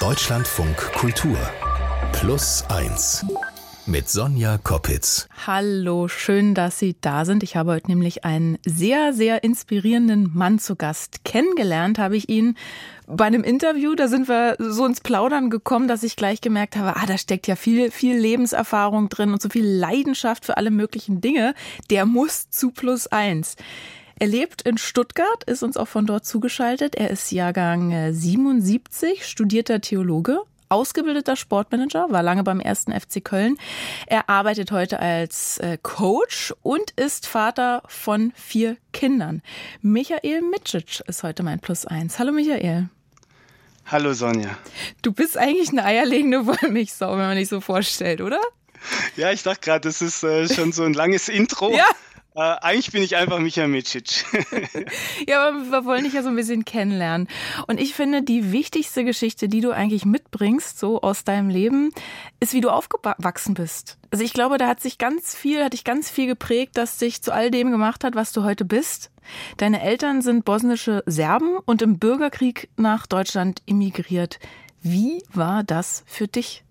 Deutschlandfunk Kultur Plus 1 mit Sonja Koppitz. Hallo, schön, dass Sie da sind. Ich habe heute nämlich einen sehr, sehr inspirierenden Mann zu Gast. Kennengelernt habe ich ihn bei einem Interview. Da sind wir so ins Plaudern gekommen, dass ich gleich gemerkt habe, ah, da steckt ja viel, viel Lebenserfahrung drin und so viel Leidenschaft für alle möglichen Dinge. Der muss zu Plus 1. Er lebt in Stuttgart, ist uns auch von dort zugeschaltet. Er ist Jahrgang 77, studierter Theologe, ausgebildeter Sportmanager, war lange beim ersten FC Köln. Er arbeitet heute als äh, Coach und ist Vater von vier Kindern. Michael Mitschic ist heute mein Plus eins. Hallo Michael. Hallo Sonja. Du bist eigentlich eine eierlegende Wollmilchsau, wenn man dich so vorstellt, oder? Ja, ich dachte gerade, das ist äh, schon so ein langes Intro. ja. Äh, eigentlich bin ich einfach Michael Micic. ja, aber wir wollen dich ja so ein bisschen kennenlernen. Und ich finde, die wichtigste Geschichte, die du eigentlich mitbringst, so aus deinem Leben, ist, wie du aufgewachsen bist. Also ich glaube, da hat sich ganz viel, hat dich ganz viel geprägt, das dich zu all dem gemacht hat, was du heute bist. Deine Eltern sind bosnische Serben und im Bürgerkrieg nach Deutschland emigriert. Wie war das für dich?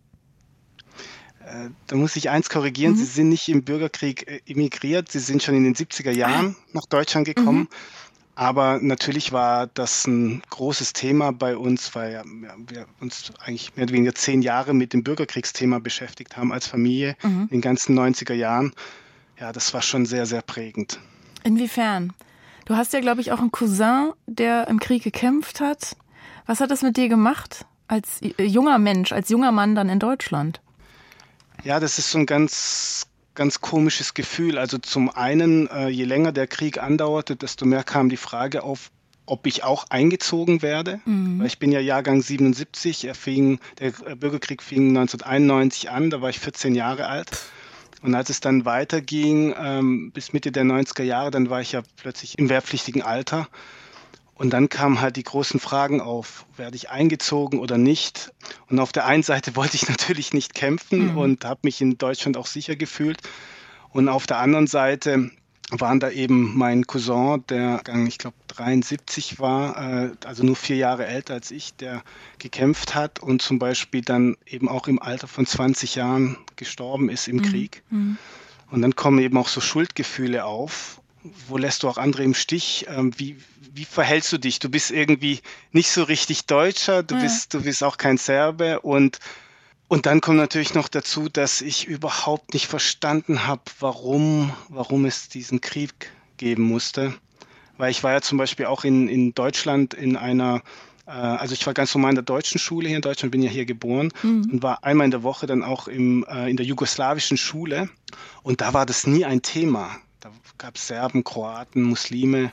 Äh, da muss ich eins korrigieren, mhm. Sie sind nicht im Bürgerkrieg äh, emigriert, Sie sind schon in den 70er Jahren ah. nach Deutschland gekommen. Mhm. Aber natürlich war das ein großes Thema bei uns, weil wir uns eigentlich mehr oder weniger zehn Jahre mit dem Bürgerkriegsthema beschäftigt haben als Familie mhm. in den ganzen 90er Jahren. Ja, das war schon sehr, sehr prägend. Inwiefern? Du hast ja, glaube ich, auch einen Cousin, der im Krieg gekämpft hat. Was hat das mit dir gemacht als äh, junger Mensch, als junger Mann dann in Deutschland? Ja, das ist so ein ganz, ganz komisches Gefühl. Also zum einen, äh, je länger der Krieg andauerte, desto mehr kam die Frage auf, ob ich auch eingezogen werde. Mhm. Weil ich bin ja Jahrgang 77. Er fing, der Bürgerkrieg fing 1991 an, da war ich 14 Jahre alt. Und als es dann weiterging ähm, bis Mitte der 90er Jahre, dann war ich ja plötzlich im wehrpflichtigen Alter. Und dann kamen halt die großen Fragen auf, werde ich eingezogen oder nicht? Und auf der einen Seite wollte ich natürlich nicht kämpfen mhm. und habe mich in Deutschland auch sicher gefühlt. Und auf der anderen Seite waren da eben mein Cousin, der, ich glaube, 73 war, äh, also nur vier Jahre älter als ich, der gekämpft hat und zum Beispiel dann eben auch im Alter von 20 Jahren gestorben ist im mhm. Krieg. Mhm. Und dann kommen eben auch so Schuldgefühle auf. Wo lässt du auch andere im Stich? Ähm, wie, wie verhältst du dich? Du bist irgendwie nicht so richtig Deutscher, du, ja. bist, du bist auch kein Serbe und, und dann kommt natürlich noch dazu, dass ich überhaupt nicht verstanden habe, warum, warum es diesen Krieg geben musste. Weil ich war ja zum Beispiel auch in, in Deutschland in einer äh, also ich war ganz normal in der deutschen Schule hier in Deutschland, bin ja hier geboren mhm. und war einmal in der Woche dann auch im, äh, in der jugoslawischen Schule und da war das nie ein Thema. Da gab es Serben, Kroaten, Muslime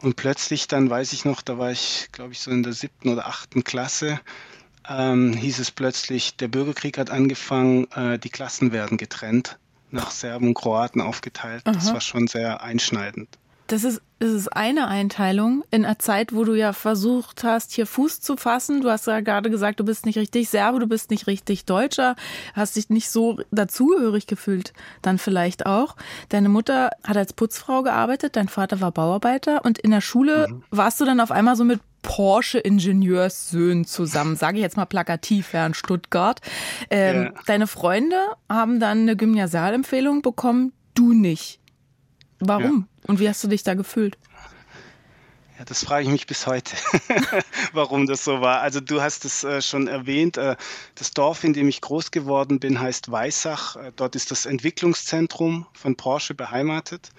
und plötzlich dann, weiß ich noch, da war ich, glaube ich, so in der siebten oder achten Klasse, ähm, hieß es plötzlich, der Bürgerkrieg hat angefangen, äh, die Klassen werden getrennt, nach Serben und Kroaten aufgeteilt. Aha. Das war schon sehr einschneidend. Das ist, das ist eine Einteilung in einer Zeit, wo du ja versucht hast, hier Fuß zu fassen. Du hast ja gerade gesagt, du bist nicht richtig Serbe, du bist nicht richtig Deutscher, hast dich nicht so dazugehörig gefühlt, dann vielleicht auch. Deine Mutter hat als Putzfrau gearbeitet, dein Vater war Bauarbeiter und in der Schule mhm. warst du dann auf einmal so mit Porsche-Ingenieurssöhnen zusammen, sage ich jetzt mal plakativ, ja, in Stuttgart. Ähm, ja. Deine Freunde haben dann eine Gymnasialempfehlung bekommen, du nicht. Warum? Ja. Und wie hast du dich da gefühlt? Ja, das frage ich mich bis heute, warum das so war. Also du hast es äh, schon erwähnt, äh, das Dorf, in dem ich groß geworden bin, heißt Weissach. Äh, dort ist das Entwicklungszentrum von Porsche beheimatet.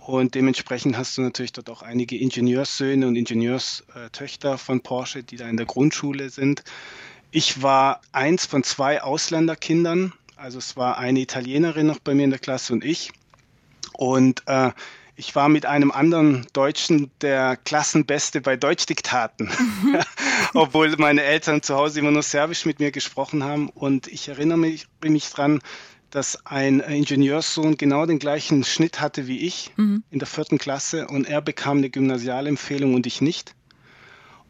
Und dementsprechend hast du natürlich dort auch einige Ingenieurssöhne und Ingenieurstöchter von Porsche, die da in der Grundschule sind. Ich war eins von zwei Ausländerkindern. Also es war eine Italienerin noch bei mir in der Klasse und ich. Und äh, ich war mit einem anderen Deutschen der Klassenbeste bei Deutschdiktaten, mhm. obwohl meine Eltern zu Hause immer nur Serbisch mit mir gesprochen haben. Und ich erinnere mich, mich dran, dass ein Ingenieurssohn genau den gleichen Schnitt hatte wie ich mhm. in der vierten Klasse und er bekam eine Gymnasialempfehlung und ich nicht.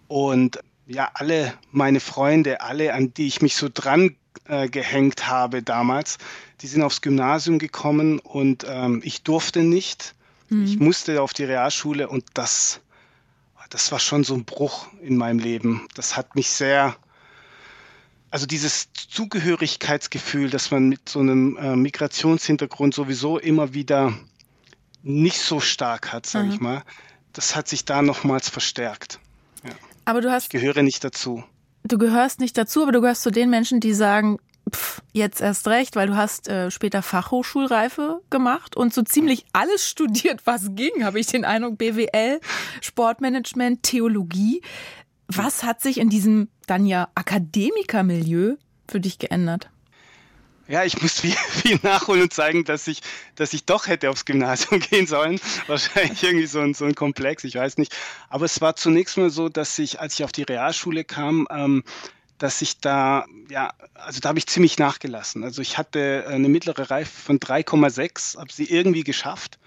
Und ja, alle meine Freunde, alle, an die ich mich so dran äh, gehängt habe damals, die sind aufs Gymnasium gekommen und ähm, ich durfte nicht. Mhm. Ich musste auf die Realschule und das, das war schon so ein Bruch in meinem Leben. Das hat mich sehr, also dieses Zugehörigkeitsgefühl, das man mit so einem äh, Migrationshintergrund sowieso immer wieder nicht so stark hat, sage mhm. ich mal, das hat sich da nochmals verstärkt. Ja. Aber du hast. Ich gehöre nicht dazu. Du gehörst nicht dazu, aber du gehörst zu den Menschen, die sagen, pff, jetzt erst recht, weil du hast äh, später Fachhochschulreife gemacht und so ziemlich alles studiert, was ging, habe ich den Eindruck, BWL, Sportmanagement, Theologie. Was hat sich in diesem dann ja Akademikermilieu für dich geändert? Ja, ich muss viel, viel nachholen und zeigen, dass ich, dass ich doch hätte aufs Gymnasium gehen sollen. Wahrscheinlich irgendwie so ein, so ein Komplex, ich weiß nicht. Aber es war zunächst mal so, dass ich, als ich auf die Realschule kam, ähm, dass ich da, ja, also da habe ich ziemlich nachgelassen. Also ich hatte eine mittlere Reife von 3,6, habe sie irgendwie geschafft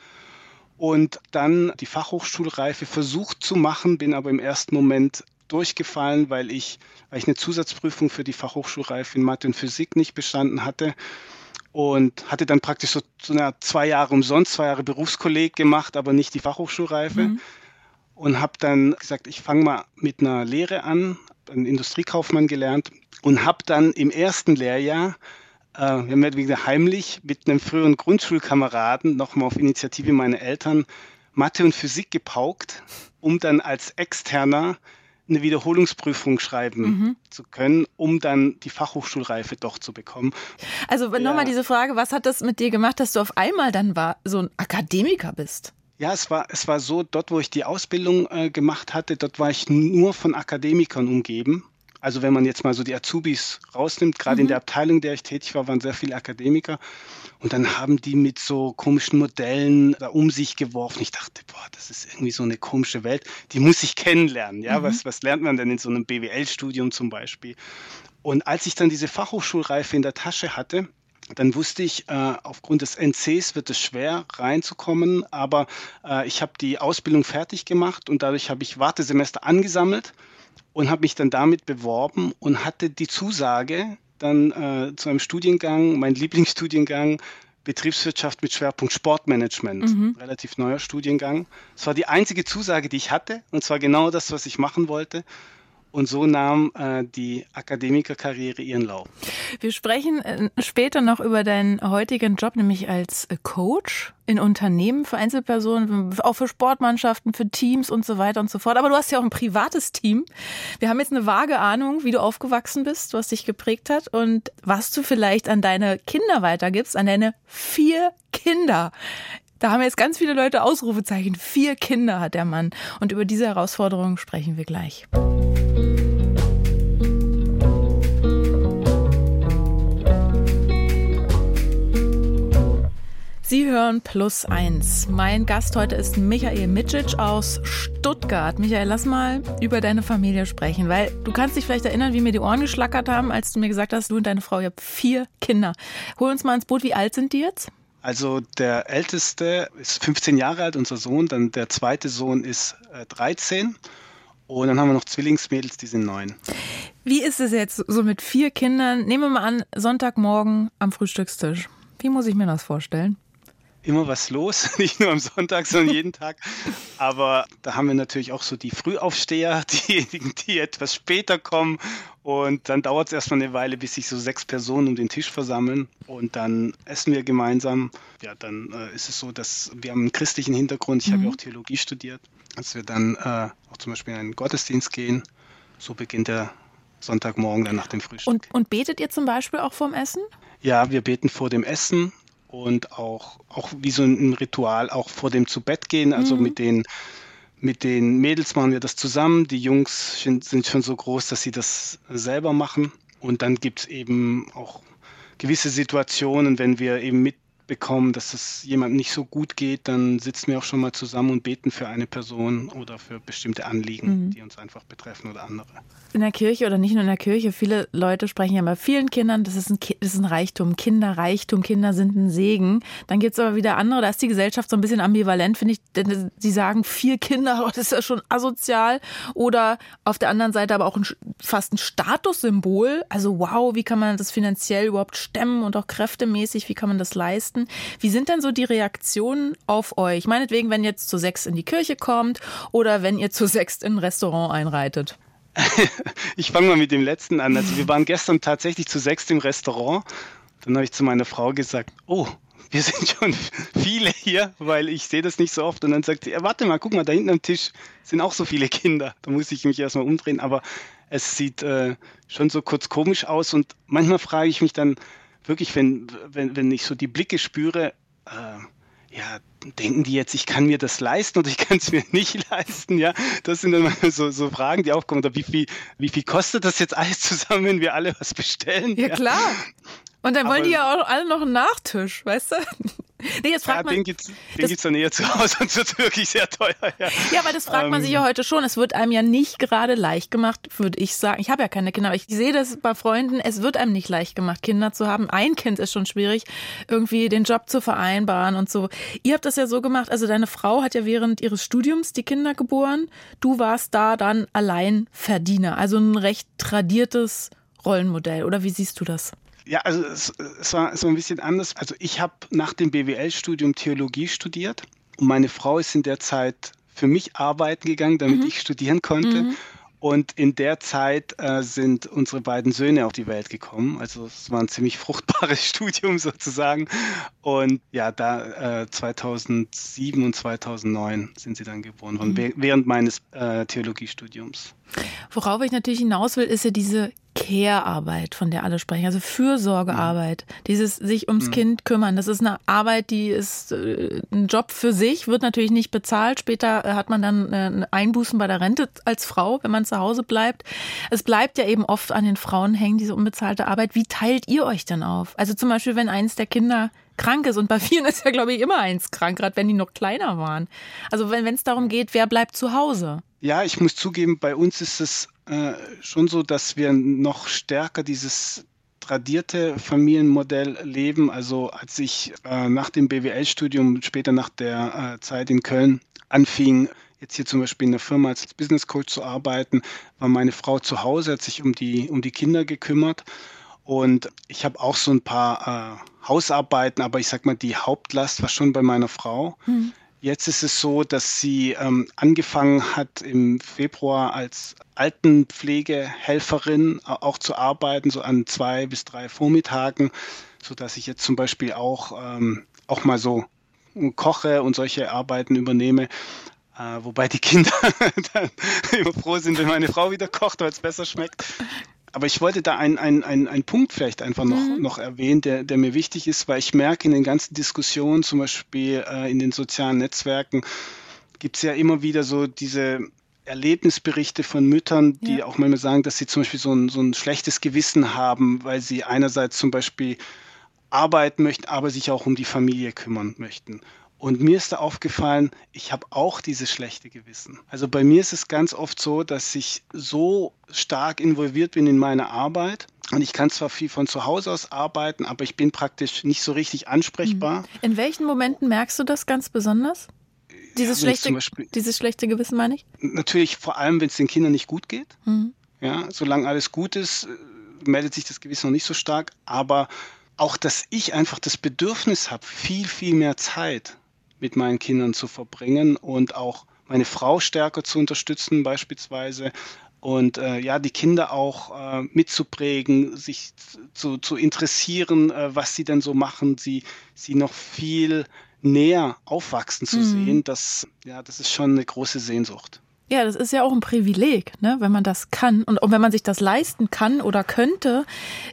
und dann die Fachhochschulreife versucht zu machen, bin aber im ersten Moment durchgefallen, weil ich, weil ich eine Zusatzprüfung für die Fachhochschulreife in Mathe und Physik nicht bestanden hatte und hatte dann praktisch so, so eine zwei Jahre umsonst, zwei Jahre Berufskolleg gemacht, aber nicht die Fachhochschulreife. Mhm. Und habe dann gesagt, ich fange mal mit einer Lehre an, einen Industriekaufmann gelernt und habe dann im ersten Lehrjahr äh, mehr oder heimlich mit einem früheren Grundschulkameraden nochmal auf Initiative meiner Eltern Mathe und Physik gepaukt, um dann als Externer eine Wiederholungsprüfung schreiben mhm. zu können, um dann die Fachhochschulreife doch zu bekommen. Also ja. nochmal diese Frage, was hat das mit dir gemacht, dass du auf einmal dann war, so ein Akademiker bist? Ja, es war, es war so, dort, wo ich die Ausbildung äh, gemacht hatte, dort war ich nur von Akademikern umgeben. Also wenn man jetzt mal so die Azubis rausnimmt, gerade mhm. in der Abteilung, in der ich tätig war, waren sehr viele Akademiker. Und dann haben die mit so komischen Modellen da um sich geworfen. Ich dachte, boah, das ist irgendwie so eine komische Welt. Die muss ich kennenlernen. Ja, mhm. was, was lernt man denn in so einem BWL-Studium zum Beispiel? Und als ich dann diese Fachhochschulreife in der Tasche hatte, dann wusste ich, äh, aufgrund des NCs wird es schwer reinzukommen, aber äh, ich habe die Ausbildung fertig gemacht und dadurch habe ich Wartesemester angesammelt und habe mich dann damit beworben und hatte die Zusage dann äh, zu einem Studiengang, mein Lieblingsstudiengang, Betriebswirtschaft mit Schwerpunkt Sportmanagement. Mhm. Relativ neuer Studiengang. Es war die einzige Zusage, die ich hatte, und zwar genau das, was ich machen wollte. Und so nahm äh, die Akademikerkarriere ihren Lauf. Wir sprechen äh, später noch über deinen heutigen Job, nämlich als äh, Coach in Unternehmen für Einzelpersonen, auch für Sportmannschaften, für Teams und so weiter und so fort. Aber du hast ja auch ein privates Team. Wir haben jetzt eine vage Ahnung, wie du aufgewachsen bist, was dich geprägt hat und was du vielleicht an deine Kinder weitergibst, an deine vier Kinder. Da haben jetzt ganz viele Leute Ausrufezeichen. Vier Kinder hat der Mann. Und über diese Herausforderung sprechen wir gleich. Sie hören Plus Eins. Mein Gast heute ist Michael Mitschic aus Stuttgart. Michael, lass mal über deine Familie sprechen, weil du kannst dich vielleicht erinnern, wie mir die Ohren geschlackert haben, als du mir gesagt hast, du und deine Frau, ihr habt vier Kinder. Hol uns mal ins Boot, wie alt sind die jetzt? Also der älteste ist 15 Jahre alt, unser Sohn, dann der zweite Sohn ist 13 äh, und dann haben wir noch Zwillingsmädels, die sind neun. Wie ist es jetzt so mit vier Kindern? Nehmen wir mal an, Sonntagmorgen am Frühstückstisch. Wie muss ich mir das vorstellen? Immer was los, nicht nur am Sonntag, sondern jeden Tag. Aber da haben wir natürlich auch so die Frühaufsteher, diejenigen, die etwas später kommen. Und dann dauert es erstmal eine Weile, bis sich so sechs Personen um den Tisch versammeln. Und dann essen wir gemeinsam. Ja, dann äh, ist es so, dass wir haben einen christlichen Hintergrund. Ich mhm. habe ja auch Theologie studiert. Dass wir dann äh, auch zum Beispiel in einen Gottesdienst gehen. So beginnt der Sonntagmorgen dann nach dem Frühstück. Und, und betet ihr zum Beispiel auch vorm Essen? Ja, wir beten vor dem Essen und auch, auch wie so ein Ritual auch vor dem zu Bett gehen. Also mhm. mit den mit den Mädels machen wir das zusammen. Die Jungs sind schon so groß, dass sie das selber machen. Und dann gibt es eben auch gewisse Situationen, wenn wir eben mit bekommen, dass es jemandem nicht so gut geht, dann sitzen wir auch schon mal zusammen und beten für eine Person oder für bestimmte Anliegen, mhm. die uns einfach betreffen oder andere. In der Kirche oder nicht nur in der Kirche, viele Leute sprechen ja bei vielen Kindern, das ist ein, das ist ein Reichtum, Kinderreichtum, Kinder sind ein Segen. Dann gibt es aber wieder andere, da ist die Gesellschaft so ein bisschen ambivalent, finde ich, denn sie sagen, vier Kinder, das ist ja schon asozial. Oder auf der anderen Seite aber auch ein, fast ein Statussymbol. Also wow, wie kann man das finanziell überhaupt stemmen und auch kräftemäßig, wie kann man das leisten? Weihnachten. Wie sind denn so die Reaktionen auf euch? Meinetwegen, wenn ihr jetzt zu sechs in die Kirche kommt oder wenn ihr zu sechs in ein Restaurant einreitet? ich fange mal mit dem letzten an. Also wir waren gestern tatsächlich zu sechs im Restaurant. Dann habe ich zu meiner Frau gesagt, oh, wir sind schon viele hier, weil ich sehe das nicht so oft. Und dann sagt sie, ja, warte mal, guck mal, da hinten am Tisch sind auch so viele Kinder. Da muss ich mich erstmal umdrehen. Aber es sieht äh, schon so kurz komisch aus. Und manchmal frage ich mich dann wirklich, wenn, wenn, wenn ich so die Blicke spüre, äh, ja, denken die jetzt, ich kann mir das leisten oder ich kann es mir nicht leisten? Ja, das sind dann so, so Fragen, die aufkommen. Oder wie viel, wie viel kostet das jetzt alles zusammen, wenn wir alle was bestellen? Ja, ja. klar. Und dann wollen die ja auch alle noch einen Nachtisch, weißt du? Nee, jetzt fragt ja, man, den gibt es dann eher zu Hause und wird wirklich sehr teuer. Ja, ja aber das fragt ähm, man sich ja heute schon. Es wird einem ja nicht gerade leicht gemacht, würde ich sagen. Ich habe ja keine Kinder, aber ich sehe das bei Freunden. Es wird einem nicht leicht gemacht, Kinder zu haben. Ein Kind ist schon schwierig, irgendwie den Job zu vereinbaren und so. Ihr habt das ja so gemacht, also deine Frau hat ja während ihres Studiums die Kinder geboren. Du warst da dann allein Verdiener. Also ein recht tradiertes Rollenmodell. Oder wie siehst du das? Ja, also es, es, war, war ein bisschen anders. Also ich habe nach dem BWL-Studium Theologie studiert und meine Frau ist in der Zeit für mich arbeiten gegangen, damit mhm. ich studieren konnte. Mhm. Und in der Zeit äh, sind unsere beiden Söhne auf die Welt gekommen. Also es war ein ziemlich fruchtbares Studium sozusagen. Und ja, da äh, 2007 und 2009 sind sie dann geboren worden, mhm. während meines äh, Theologiestudiums. Worauf ich natürlich hinaus will, ist ja diese Care-Arbeit, von der alle sprechen, also Fürsorgearbeit, mhm. dieses sich ums mhm. Kind kümmern. Das ist eine Arbeit, die ist äh, ein Job für sich, wird natürlich nicht bezahlt. Später äh, hat man dann äh, Einbußen bei der Rente als Frau, wenn man zu Hause bleibt. Es bleibt ja eben oft an den Frauen hängen, diese unbezahlte Arbeit. Wie teilt ihr euch denn auf? Also zum Beispiel, wenn eins der Kinder krank ist und bei vielen ist ja, glaube ich, immer eins krank, gerade wenn die noch kleiner waren. Also wenn es darum geht, wer bleibt zu Hause? Ja, ich muss zugeben, bei uns ist es äh, schon so, dass wir noch stärker dieses tradierte Familienmodell leben. Also als ich äh, nach dem BWL-Studium, später nach der äh, Zeit in Köln anfing, jetzt hier zum Beispiel in der Firma als Business Coach zu arbeiten, war meine Frau zu Hause, hat sich um die, um die Kinder gekümmert. Und ich habe auch so ein paar äh, Hausarbeiten, aber ich sag mal, die Hauptlast war schon bei meiner Frau. Mhm. Jetzt ist es so, dass sie ähm, angefangen hat im Februar als Altenpflegehelferin auch zu arbeiten, so an zwei bis drei Vormittagen, so dass ich jetzt zum Beispiel auch, ähm, auch mal so koche und solche Arbeiten übernehme. Äh, wobei die Kinder dann immer froh sind, wenn meine Frau wieder kocht, weil es besser schmeckt aber ich wollte da einen ein, ein Punkt vielleicht einfach noch, mhm. noch erwähnen, der, der mir wichtig ist, weil ich merke in den ganzen Diskussionen, zum Beispiel äh, in den sozialen Netzwerken, gibt es ja immer wieder so diese Erlebnisberichte von Müttern, die ja. auch manchmal sagen, dass sie zum Beispiel so ein, so ein schlechtes Gewissen haben, weil sie einerseits zum Beispiel arbeiten möchten, aber sich auch um die Familie kümmern möchten. Und mir ist da aufgefallen, ich habe auch dieses schlechte Gewissen. Also bei mir ist es ganz oft so, dass ich so stark involviert bin in meine Arbeit. Und ich kann zwar viel von zu Hause aus arbeiten, aber ich bin praktisch nicht so richtig ansprechbar. Mhm. In welchen Momenten merkst du das ganz besonders? Dieses, ja, schlechte, Beispiel, dieses schlechte Gewissen meine ich? Natürlich vor allem, wenn es den Kindern nicht gut geht. Mhm. Ja, solange alles gut ist, äh, meldet sich das Gewissen noch nicht so stark. Aber auch, dass ich einfach das Bedürfnis habe, viel, viel mehr Zeit mit meinen Kindern zu verbringen und auch meine Frau stärker zu unterstützen beispielsweise und äh, ja, die Kinder auch äh, mitzuprägen, sich zu, zu interessieren, äh, was sie denn so machen, sie, sie noch viel näher aufwachsen zu mhm. sehen, das, ja, das ist schon eine große Sehnsucht. Ja, das ist ja auch ein Privileg, ne, wenn man das kann und, und wenn man sich das leisten kann oder könnte.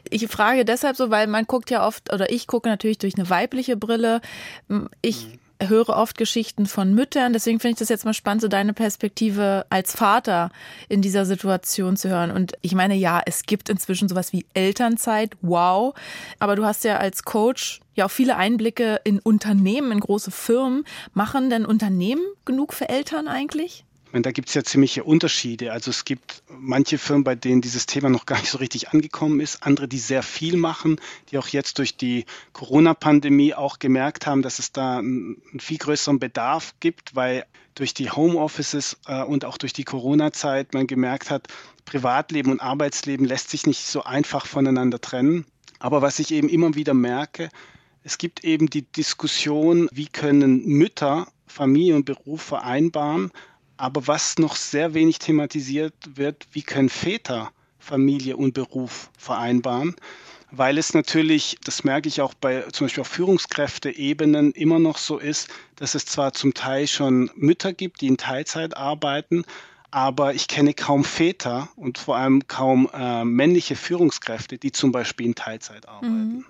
Ich frage deshalb so, weil man guckt ja oft, oder ich gucke natürlich durch eine weibliche Brille. Ich mhm höre oft Geschichten von Müttern. Deswegen finde ich das jetzt mal spannend, so deine Perspektive als Vater in dieser Situation zu hören. Und ich meine, ja, es gibt inzwischen sowas wie Elternzeit. Wow. Aber du hast ja als Coach ja auch viele Einblicke in Unternehmen, in große Firmen. Machen denn Unternehmen genug für Eltern eigentlich? Meine, da gibt es ja ziemliche Unterschiede. Also es gibt manche Firmen, bei denen dieses Thema noch gar nicht so richtig angekommen ist, andere, die sehr viel machen, die auch jetzt durch die Corona-Pandemie auch gemerkt haben, dass es da einen viel größeren Bedarf gibt, weil durch die Homeoffices äh, und auch durch die Corona-Zeit man gemerkt hat, Privatleben und Arbeitsleben lässt sich nicht so einfach voneinander trennen. Aber was ich eben immer wieder merke, es gibt eben die Diskussion, wie können Mütter Familie und Beruf vereinbaren Aber was noch sehr wenig thematisiert wird, wie können Väter Familie und Beruf vereinbaren? Weil es natürlich, das merke ich auch bei zum Beispiel auf Führungskräfteebenen immer noch so ist, dass es zwar zum Teil schon Mütter gibt, die in Teilzeit arbeiten, aber ich kenne kaum Väter und vor allem kaum äh, männliche Führungskräfte, die zum Beispiel in Teilzeit arbeiten. Mhm.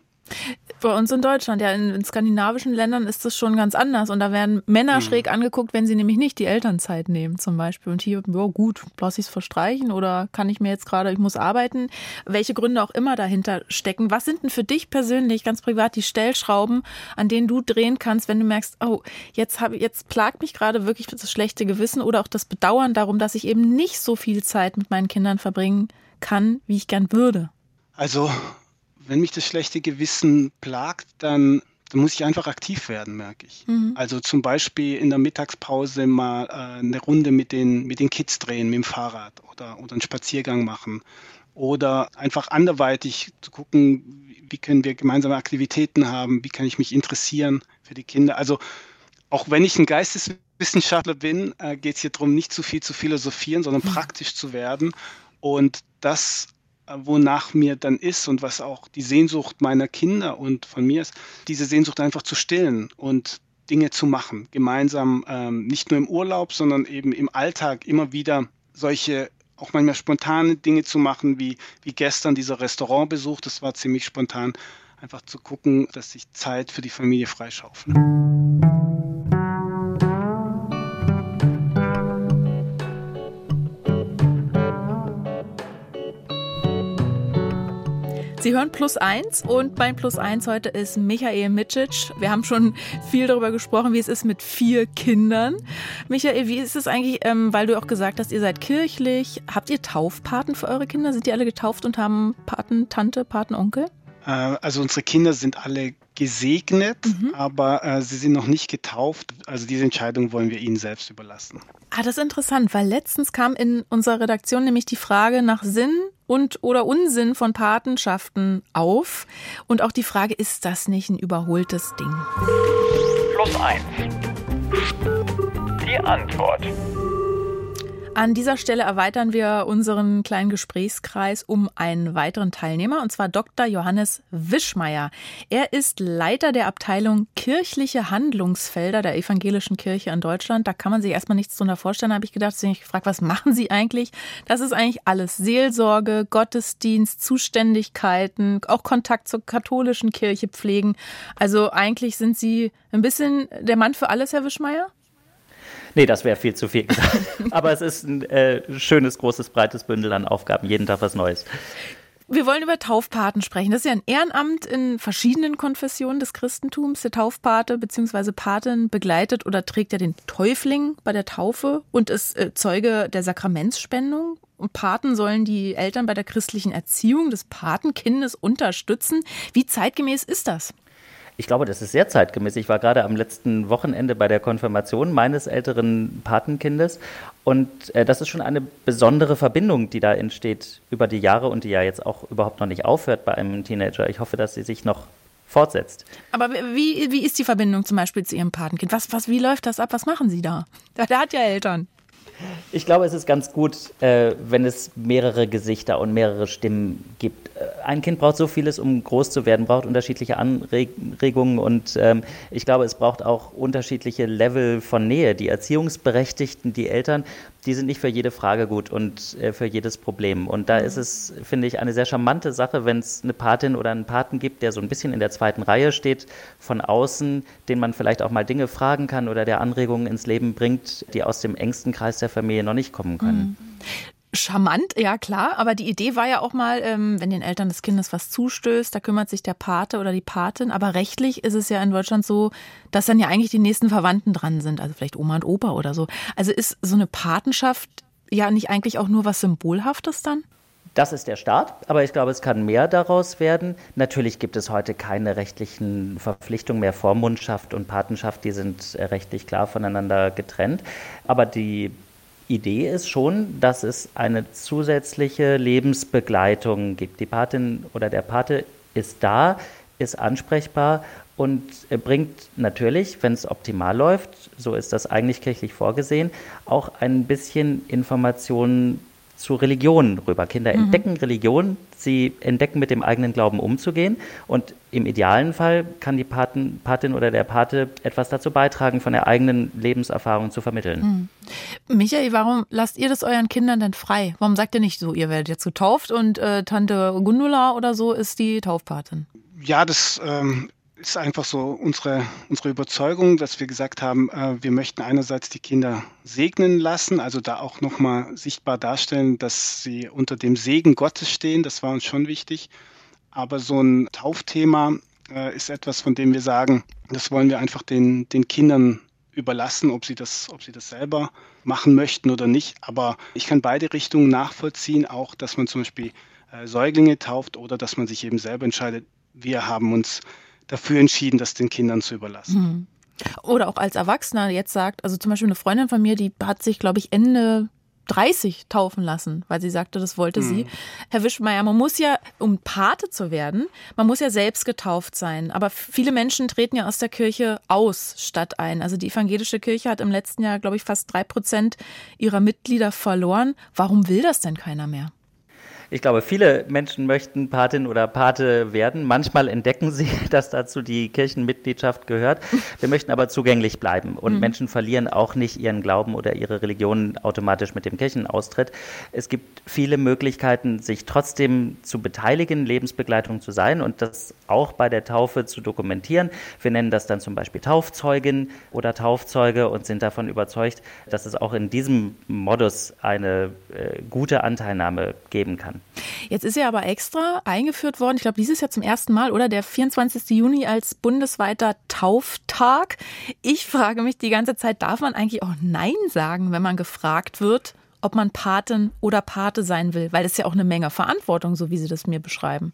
Bei uns in Deutschland, ja, in, in, skandinavischen Ländern ist das schon ganz anders. Und da werden Männer mhm. schräg angeguckt, wenn sie nämlich nicht die Elternzeit nehmen, zum Beispiel. Und hier, ja, gut, lasse ich es verstreichen oder kann ich mir jetzt gerade, ich muss arbeiten, welche Gründe auch immer dahinter stecken. Was sind denn für dich persönlich, ganz privat, die Stellschrauben, an denen du drehen kannst, wenn du merkst, oh, jetzt habe jetzt plagt mich gerade wirklich das schlechte Gewissen oder auch das Bedauern darum, dass ich eben nicht so viel Zeit mit meinen Kindern verbringen kann, wie ich gern würde? Also wenn mich das schlechte Gewissen plagt, dann, dann muss ich einfach aktiv werden, merke ich. Mhm. Also zum Beispiel in der Mittagspause mal äh, eine Runde mit den, mit den Kids drehen, mit dem Fahrrad oder, oder einen Spaziergang machen. Oder einfach anderweitig zu gucken, wie können wir gemeinsame Aktivitäten haben, wie kann ich mich interessieren für die Kinder. Also auch wenn ich ein Geisteswissenschaftler bin, äh, geht es hier darum, nicht zu viel zu philosophieren, sondern mhm. praktisch zu werden. Und das wonach mir dann ist und was auch die Sehnsucht meiner Kinder und von mir ist, diese Sehnsucht einfach zu stillen und Dinge zu machen, gemeinsam, ähm, nicht nur im Urlaub, sondern eben im Alltag immer wieder solche auch manchmal spontane Dinge zu machen, wie, wie gestern dieser Restaurantbesuch, das war ziemlich spontan, einfach zu gucken, dass ich Zeit für die Familie freischaufle. Sie hören Plus Eins und mein Plus Eins heute ist Michael Micic. Wir haben schon viel darüber gesprochen, wie es ist mit vier Kindern. Michael, wie ist es eigentlich, ähm, weil du auch gesagt hast, ihr seid kirchlich. Habt ihr Taufpaten für eure Kinder? Sind die alle getauft und haben Paten, Tante, Paten, Onkel? Äh, also unsere Kinder sind alle gesegnet, mhm. aber äh, sie sind noch nicht getauft. Also diese Entscheidung wollen wir ihnen selbst überlassen. Ah, das ist interessant, weil letztens kam in unserer Redaktion nämlich die Frage nach Sinn und oder Unsinn von Patenschaften auf. Und auch die Frage, ist das nicht ein überholtes Ding? Plus eins. Die Antwort. An dieser Stelle erweitern wir unseren kleinen Gesprächskreis um einen weiteren Teilnehmer, und zwar Dr. Johannes Wischmeier. Er ist Leiter der Abteilung Kirchliche Handlungsfelder der Evangelischen Kirche in Deutschland. Da kann man sich erstmal nichts drunter vorstellen, habe ich gedacht. Deswegen ich gefragt, was machen Sie eigentlich? Das ist eigentlich alles. Seelsorge, Gottesdienst, Zuständigkeiten, auch Kontakt zur katholischen Kirche pflegen. Also eigentlich sind Sie ein bisschen der Mann für alles, Herr Wischmeier? Nee, das wäre viel zu viel gesagt. Aber es ist ein äh, schönes, großes, breites Bündel an Aufgaben, jeden Tag was Neues. Wir wollen über Taufpaten sprechen. Das ist ja ein Ehrenamt in verschiedenen Konfessionen des Christentums. Der Taufpate bzw. Patin begleitet oder trägt ja den Täufling bei der Taufe und ist äh, Zeuge der Sakramentsspendung. Und Paten sollen die Eltern bei der christlichen Erziehung des Patenkindes unterstützen. Wie zeitgemäß ist das? Ich glaube, das ist sehr zeitgemäß. Ich war gerade am letzten Wochenende bei der Konfirmation meines älteren Patenkindes und äh, das ist schon eine besondere Verbindung, die da entsteht über die Jahre und die ja jetzt auch überhaupt noch nicht aufhört bei einem Teenager. Ich hoffe, dass sie sich noch fortsetzt. Aber wie, wie ist die Verbindung zum Beispiel zu Ihrem Patenkind? Was, was, wie läuft das ab? Was machen Sie da? Der, der hat ja Eltern. Ich glaube, es ist ganz gut, äh, wenn es mehrere Gesichter und mehrere Stimmen gibt. Äh, ein Kind braucht so vieles, um groß zu werden, braucht unterschiedliche Anregungen und ähm, ich glaube, es braucht auch unterschiedliche Level von Nähe. Die Erziehungsberechtigten, die Eltern, die sind nicht für jede Frage gut und äh, für jedes Problem. Und da ist es, finde ich, eine sehr charmante Sache, wenn es eine Patin oder einen Paten gibt, der so ein bisschen in der zweiten Reihe steht, von außen, den man vielleicht auch mal Dinge fragen kann oder der Anregungen ins Leben bringt, die aus dem engsten Kreis der Familie noch nicht kommen können. Mhm. Charmant, ja klar, aber die Idee war ja auch mal, ähm, wenn den Eltern des Kindes was zustößt, da kümmert sich der Pate oder die Patin. Aber rechtlich ist es ja in Deutschland so, dass dann ja eigentlich die nächsten Verwandten dran sind, also vielleicht Oma und Opa oder so. Also ist so eine Patenschaft ja nicht eigentlich auch nur was Symbolhaftes dann? Das ist der Start, aber ich glaube, es kann mehr daraus werden. Natürlich gibt es heute keine rechtlichen Verpflichtungen mehr. Vormundschaft und Patenschaft, die sind rechtlich klar voneinander getrennt. Aber die Idee ist schon, dass es eine zusätzliche Lebensbegleitung gibt. Die Patin oder der Pate ist da, ist ansprechbar und bringt natürlich, wenn es optimal läuft, so ist das eigentlich kirchlich vorgesehen, auch ein bisschen Informationen zu Religionen rüber. Kinder mhm. entdecken Religion, sie entdecken mit dem eigenen Glauben umzugehen und im idealen Fall kann die Paten, Patin oder der Pate etwas dazu beitragen, von der eigenen Lebenserfahrung zu vermitteln. Mhm. Michael, warum lasst ihr das euren Kindern denn frei? Warum sagt ihr nicht so, ihr werdet jetzt getauft und äh, Tante Gundula oder so ist die Taufpatin? Ja, das ähm, ist einfach so unsere, unsere Überzeugung, dass wir gesagt haben, äh, wir möchten einerseits die Kinder segnen lassen, also da auch nochmal sichtbar darstellen, dass sie unter dem Segen Gottes stehen. Das war uns schon wichtig. Aber so ein Taufthema äh, ist etwas, von dem wir sagen, das wollen wir einfach den, den Kindern überlassen, ob sie, das, ob sie das selber machen möchten oder nicht. Aber ich kann beide Richtungen nachvollziehen, auch dass man zum Beispiel äh, Säuglinge tauft oder dass man sich eben selber entscheidet, wir haben uns dafür entschieden, das den Kindern zu überlassen. Mhm. Oder auch als Erwachsener jetzt sagt, also zum Beispiel eine Freundin von mir, die hat sich, glaube ich, Ende 30 taufen lassen, weil sie sagte, das wollte mhm. sie. Herr Wischmeier, man muss ja, um Pate zu werden, man muss ja selbst getauft sein. Aber viele Menschen treten ja aus der Kirche aus statt ein. Also die evangelische Kirche hat im letzten Jahr, glaube ich, fast drei Prozent ihrer Mitglieder verloren. Warum will das denn keiner mehr? Ich glaube, viele Menschen möchten Patin oder Pate werden. Manchmal entdecken sie, dass dazu die Kirchenmitgliedschaft gehört. Wir möchten aber zugänglich bleiben. Und mhm. Menschen verlieren auch nicht ihren Glauben oder ihre Religion automatisch mit dem Kirchenaustritt. Es gibt viele Möglichkeiten, sich trotzdem zu beteiligen, Lebensbegleitung zu sein und das auch bei der Taufe zu dokumentieren. Wir nennen das dann zum Beispiel Taufzeugin oder Taufzeuge und sind davon überzeugt, dass es auch in diesem Modus eine äh, gute Anteilnahme geben kann. Jetzt ist ja aber extra eingeführt worden, ich glaube dieses Jahr zum ersten Mal, oder der 24. Juni als bundesweiter Tauftag. Ich frage mich die ganze Zeit, darf man eigentlich auch Nein sagen, wenn man gefragt wird, ob man Patin oder Pate sein will? Weil das ist ja auch eine Menge Verantwortung, so wie Sie das mir beschreiben.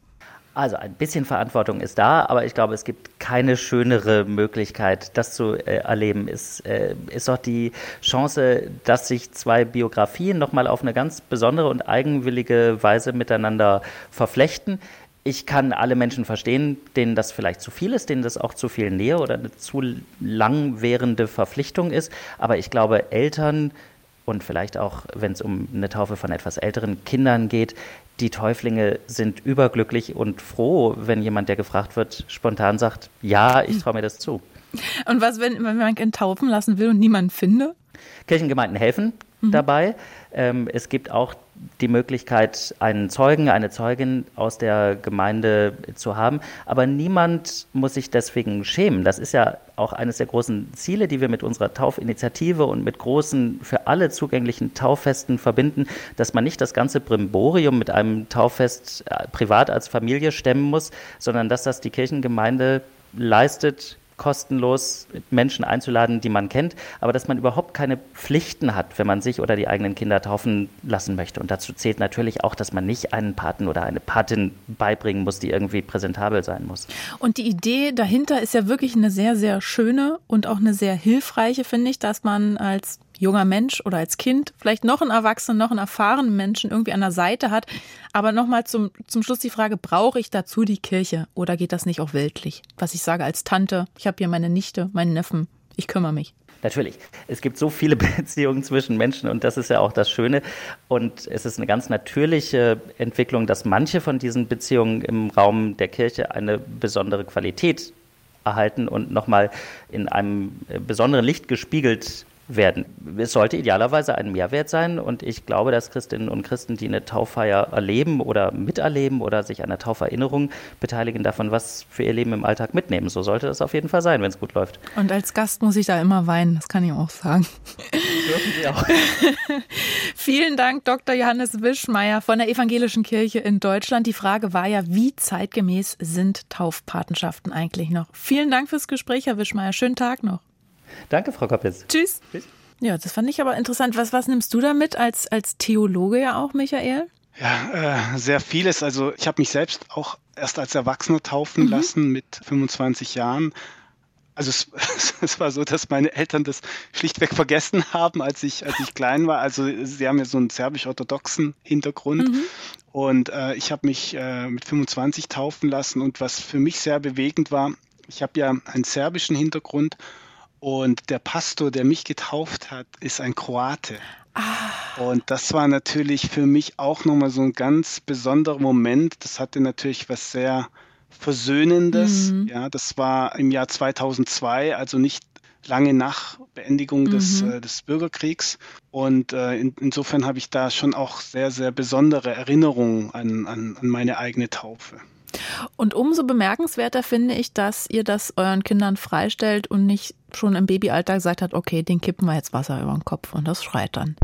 Also ein bisschen Verantwortung ist da, aber ich glaube, es gibt keine schönere Möglichkeit, das zu äh, erleben. Ist, äh, ist doch die Chance, dass sich zwei Biografien nochmal auf eine ganz besondere und eigenwillige Weise miteinander verflechten. Ich kann alle Menschen verstehen, denen das vielleicht zu viel ist, denen das auch zu viel Nähe oder eine zu langwährende Verpflichtung ist. Aber ich glaube, Eltern und vielleicht auch, wenn es um eine Taufe von etwas älteren Kindern geht, die Täuflinge sind überglücklich und froh, wenn jemand, der gefragt wird, spontan sagt, ja, ich traue mir das zu. Und was, wenn, wenn man ihn taufen lassen will und niemanden finde? Kirchengemeinden helfen mhm. dabei. Ähm, es gibt auch die Möglichkeit, einen Zeugen, eine Zeugin aus der Gemeinde zu haben. Aber niemand muss sich deswegen schämen. Das ist ja auch eines der großen Ziele, die wir mit unserer Taufinitiative und mit großen, für alle zugänglichen Tauffesten verbinden, dass man nicht das ganze Brimborium mit einem Tauffest äh, privat als Familie stemmen muss, sondern dass das die Kirchengemeinde leistet, kostenlos Menschen einzuladen, die man kennt, aber dass man überhaupt keine Pflichten hat, wenn man sich oder die eigenen Kinder taufen lassen möchte. Und dazu zählt natürlich auch, dass man nicht einen Paten oder eine Patin beibringen muss, die irgendwie präsentabel sein muss. Und die Idee dahinter ist ja wirklich eine sehr, sehr schöne und auch eine sehr hilfreiche, finde ich, dass man als junger Mensch oder als Kind vielleicht noch einen Erwachsenen, noch einen erfahrenen Menschen irgendwie an der Seite hat. Aber nochmal zum, zum Schluss die Frage, brauche ich dazu die Kirche oder geht das nicht auch weltlich? Was ich sage als Tante, ich habe hier meine Nichte, meinen Neffen, ich kümmere mich. Natürlich. Es gibt so viele Beziehungen zwischen Menschen und das ist ja auch das Schöne. Und es ist eine ganz natürliche Entwicklung, dass manche von diesen Beziehungen im Raum der Kirche eine besondere Qualität erhalten und nochmal in einem besonderen Licht gespiegelt werden. Es sollte idealerweise ein Mehrwert sein und ich glaube, dass Christinnen und Christen, die eine Tauffeier erleben oder miterleben oder sich an der Tauferinnerung beteiligen, davon was für ihr Leben im Alltag mitnehmen. So sollte das auf jeden Fall sein, wenn es gut läuft. Und als Gast muss ich da immer weinen, das kann ich auch sagen. Dürfen Sie auch. Vielen Dank, Dr. Johannes Wischmeier von der Evangelischen Kirche in Deutschland. Die Frage war ja, wie zeitgemäß sind Taufpatenschaften eigentlich noch? Vielen Dank fürs Gespräch, Herr Wischmeier. Schönen Tag noch. Danke, Frau Koppitz. Tschüss. Tschüss. Ja, das fand ich aber interessant. Was, was nimmst du damit als, als Theologe ja auch, Michael? Ja, äh, sehr vieles. Also ich habe mich selbst auch erst als Erwachsener taufen mhm. lassen mit 25 Jahren. Also es, es, war so, dass meine Eltern das schlichtweg vergessen haben, als ich, als ich klein war. Also sie haben ja so einen serbisch-orthodoxen Hintergrund. Mhm. Und äh, ich habe mich äh, mit 25 taufen lassen. Und was für mich sehr bewegend war, Ich habe ja einen serbischen Hintergrund und der Pastor, der mich getauft hat, ist ein Kroate. Ah. Und das war natürlich für mich auch nochmal so ein ganz besonderer Moment. Das hatte natürlich was sehr Versöhnendes. Mhm. Ja, das war im Jahr 2002, also nicht lange nach Beendigung mhm. des, äh, des Bürgerkriegs. Und äh, in, insofern habe ich da schon auch sehr, sehr besondere Erinnerungen an, an, an meine eigene Taufe. Und umso bemerkenswerter finde ich, dass ihr das euren Kindern freistellt und nicht schon im Babyalter gesagt habt, okay, den kippen wir jetzt Wasser über den Kopf und das schreit dann.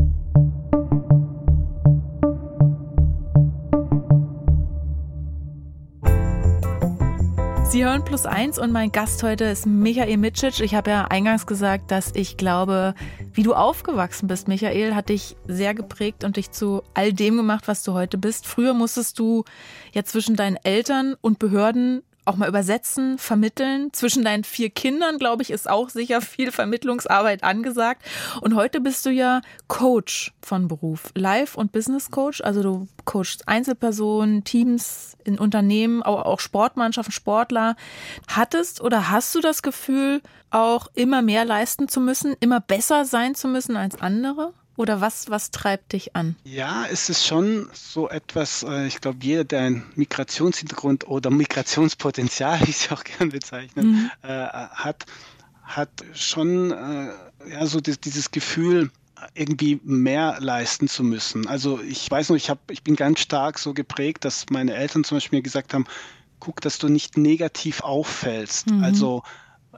Sie hören Plus Eins und mein Gast heute ist Michael Mitschic. Ich habe ja eingangs gesagt, dass ich glaube, wie du aufgewachsen bist, Michael, hat dich sehr geprägt und dich zu all dem gemacht, was du heute bist. Früher musstest du ja zwischen deinen Eltern und Behörden auch mal übersetzen, vermitteln. Zwischen deinen vier Kindern, glaube ich, ist auch sicher viel Vermittlungsarbeit angesagt. Und heute bist du ja Coach von Beruf, Life- und Business Coach. Also du coachst Einzelpersonen, Teams in Unternehmen, aber auch Sportmannschaften, Sportler. Hattest oder hast du das Gefühl, auch immer mehr leisten zu müssen, immer besser sein zu müssen als andere? Oder was, was treibt dich an? Ja, es ist schon so etwas, äh, ich glaube, jeder, der einen Migrationshintergrund oder Migrationspotenzial, wie ich es auch gerne bezeichne, mhm. äh, hat, hat schon äh, ja, so dieses Gefühl, irgendwie mehr leisten zu müssen. Also ich weiß noch, ich, hab, ich bin ganz stark so geprägt, dass meine Eltern zum Beispiel mir gesagt haben, guck, dass du nicht negativ auffällst. Mhm. Also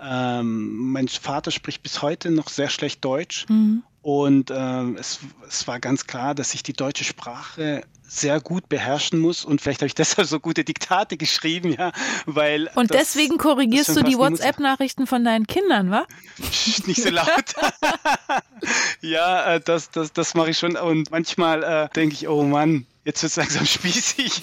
ähm, mein Vater spricht bis heute noch sehr schlecht Deutsch mhm. Und äh, es, es war ganz klar, dass ich die deutsche Sprache sehr gut beherrschen muss und vielleicht habe ich deshalb so gute Diktate geschrieben, ja, weil. Und das, deswegen korrigierst du die WhatsApp-Nachrichten von deinen Kindern, wa? Nicht so laut. ja, äh, das, das, das mache ich schon und manchmal äh, denke ich, oh Mann, jetzt wird es langsam spießig.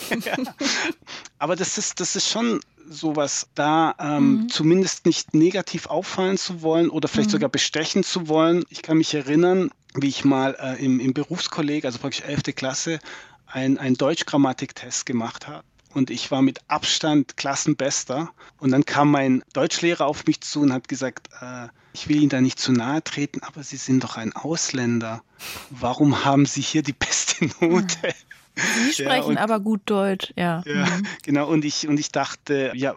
Aber das ist, das ist schon sowas da, ähm, mhm. zumindest nicht negativ auffallen zu wollen oder vielleicht mhm. sogar bestechen zu wollen. Ich kann mich erinnern, wie ich mal äh, im, im Berufskolleg, also praktisch 11. Klasse, einen, Deutschgrammatiktest gemacht habe. Und ich war mit Abstand Klassenbester. Und dann kam mein Deutschlehrer auf mich zu und hat gesagt, äh, ich will Ihnen da nicht zu nahe treten, aber Sie sind doch ein Ausländer. Warum haben Sie hier die beste Note? Sie sprechen ja, und, aber gut Deutsch, ja. Ja, mhm. genau. Und ich, und ich dachte, ja,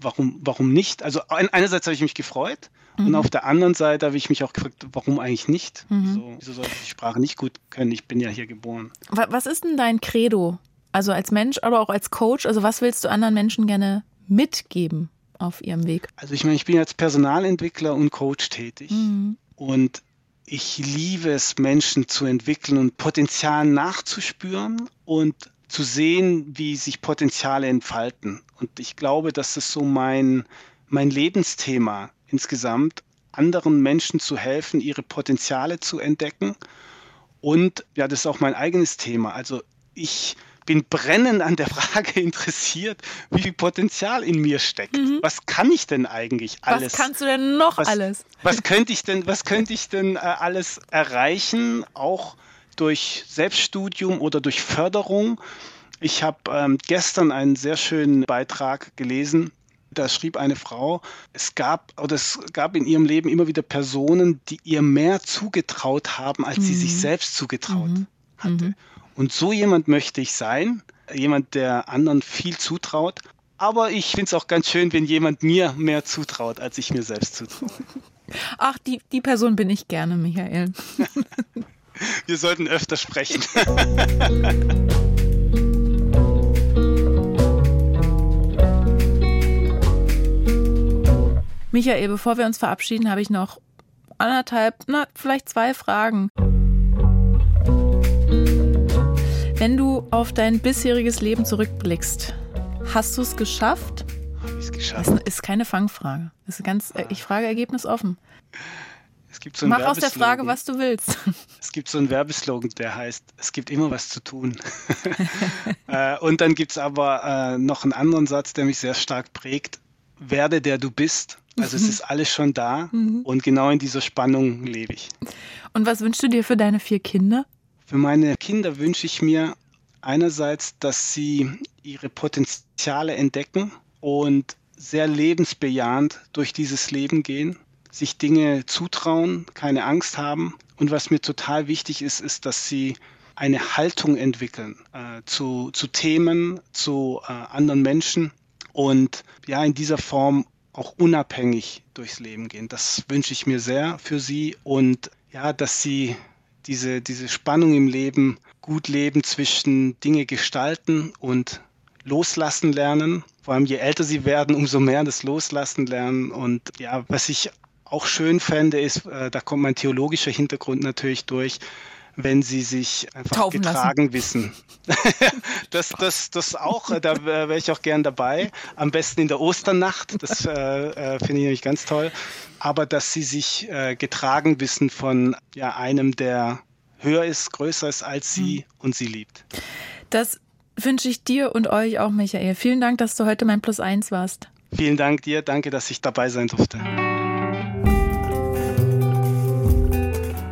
warum, warum nicht? Also einerseits habe ich mich gefreut mhm. und auf der anderen Seite habe ich mich auch gefragt, warum eigentlich nicht? Mhm. So, wieso sollte ich die Sprache nicht gut können? Ich bin ja hier geboren. Was ist denn dein Credo? Also als Mensch, aber auch als Coach, also was willst du anderen Menschen gerne mitgeben auf ihrem Weg? Also ich meine, ich bin als Personalentwickler und Coach tätig. Mhm. Und ich liebe es, Menschen zu entwickeln und Potenzial nachzuspüren und zu sehen, wie sich Potenziale entfalten. Und ich glaube, das ist so mein, mein Lebensthema insgesamt, anderen Menschen zu helfen, ihre Potenziale zu entdecken. Und ja, das ist auch mein eigenes Thema. Also ich bin brennend an der Frage interessiert, wie viel Potenzial in mir steckt. Mhm. Was kann ich denn eigentlich alles? Was kannst du denn noch was, alles? Was könnte ich denn, was könnte ich denn äh, alles erreichen, auch durch Selbststudium oder durch Förderung? Ich habe ähm, gestern einen sehr schönen Beitrag gelesen. Da schrieb eine Frau, es gab oder es gab in ihrem Leben immer wieder Personen, die ihr mehr zugetraut haben, als mhm. sie sich mhm. selbst zugetraut mhm. hatte. Und so jemand möchte ich sein, jemand, der anderen viel zutraut. Aber ich finde es auch ganz schön, wenn jemand mir mehr zutraut, als ich mir selbst zutraue. Ach, die, die Person bin ich gerne, Michael. Wir sollten öfter sprechen. Michael, bevor wir uns verabschieden, habe ich noch anderthalb, na, vielleicht zwei Fragen. Wenn du auf dein bisheriges Leben zurückblickst, hast du es geschafft? Habe ich es geschafft? Das ist keine Fangfrage. Das ist ganz, äh, ich frage ergebnisoffen. Es gibt so Mach aus der Frage, was du willst. Es gibt so einen Werbeslogan, der heißt, es gibt immer was zu tun. Äh, und dann gibt es aber äh, noch einen anderen Satz, der mich sehr stark prägt. Werde der du bist. Also es ist alles schon da mhm. und genau in dieser Spannung lebe ich. Und was wünschst du dir für deine vier Kinder? Für meine Kinder wünsche ich mir einerseits, dass sie ihre Potenziale entdecken und sehr lebensbejahend durch dieses Leben gehen, sich Dinge zutrauen, keine Angst haben. Und was mir total wichtig ist, ist, dass sie eine Haltung entwickeln äh, zu, zu Themen, zu äh, anderen Menschen und ja, in dieser Form auch unabhängig durchs Leben gehen. Das wünsche ich mir sehr für sie und ja, dass sie diese, diese Spannung im Leben gut leben zwischen Dinge gestalten und loslassen lernen. Vor allem je älter sie werden, umso mehr das Loslassen lernen. Und ja, was ich auch schön fände, ist, äh, da kommt mein theologischer Hintergrund natürlich durch, wenn sie sich einfach Taufen getragen lassen. wissen. das, das, das auch, äh, da wäre ich auch gern dabei. Am besten in der Osternacht, das äh, äh, finde ich nämlich ganz toll. Aber dass sie sich äh, getragen wissen von ja, einem, der höher ist, größer ist als sie hm. und sie liebt. Das wünsche ich dir und euch auch, Michael. Vielen Dank, dass du heute mein Plus eins warst. Vielen Dank dir, danke, dass ich dabei sein durfte.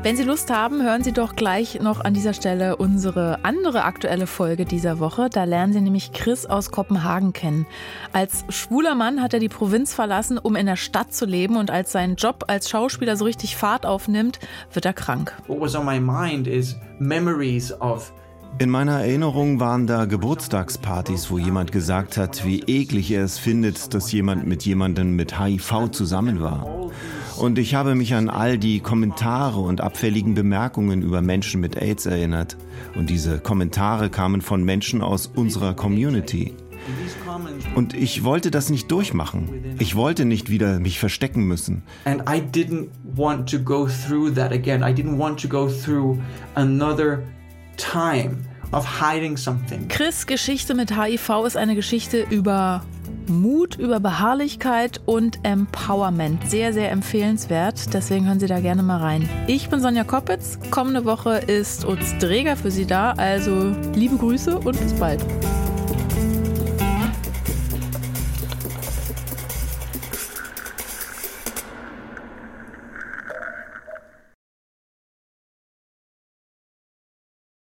Wenn Sie Lust haben, hören Sie doch gleich noch an dieser Stelle unsere andere aktuelle Folge dieser Woche. Da lernen Sie nämlich Chris aus Kopenhagen kennen. Als schwuler Mann hat er die Provinz verlassen, um in der Stadt zu leben und als sein Job als Schauspieler so richtig Fahrt aufnimmt, wird er krank. What was on my mind is memories of in meiner Erinnerung waren da Geburtstagspartys, wo jemand gesagt hat, wie eklig er es findet, dass jemand mit jemandem mit HIV zusammen war. Und ich habe mich an all die Kommentare und abfälligen Bemerkungen über Menschen mit AIDS erinnert. Und diese Kommentare kamen von Menschen aus unserer Community. Und ich wollte das nicht durchmachen. Ich wollte nicht wieder mich verstecken müssen. And I didn't want to go through that again. I didn't want to go through another time of hiding something. Chris Geschichte mit HIV ist eine Geschichte über Mut, über Beharrlichkeit und Empowerment. Sehr, sehr empfehlenswert. Deswegen hören Sie da gerne mal rein. Ich bin Sonja Koppitz. Kommende Woche ist Utz Dreger für Sie da. Also liebe Grüße und bis bald.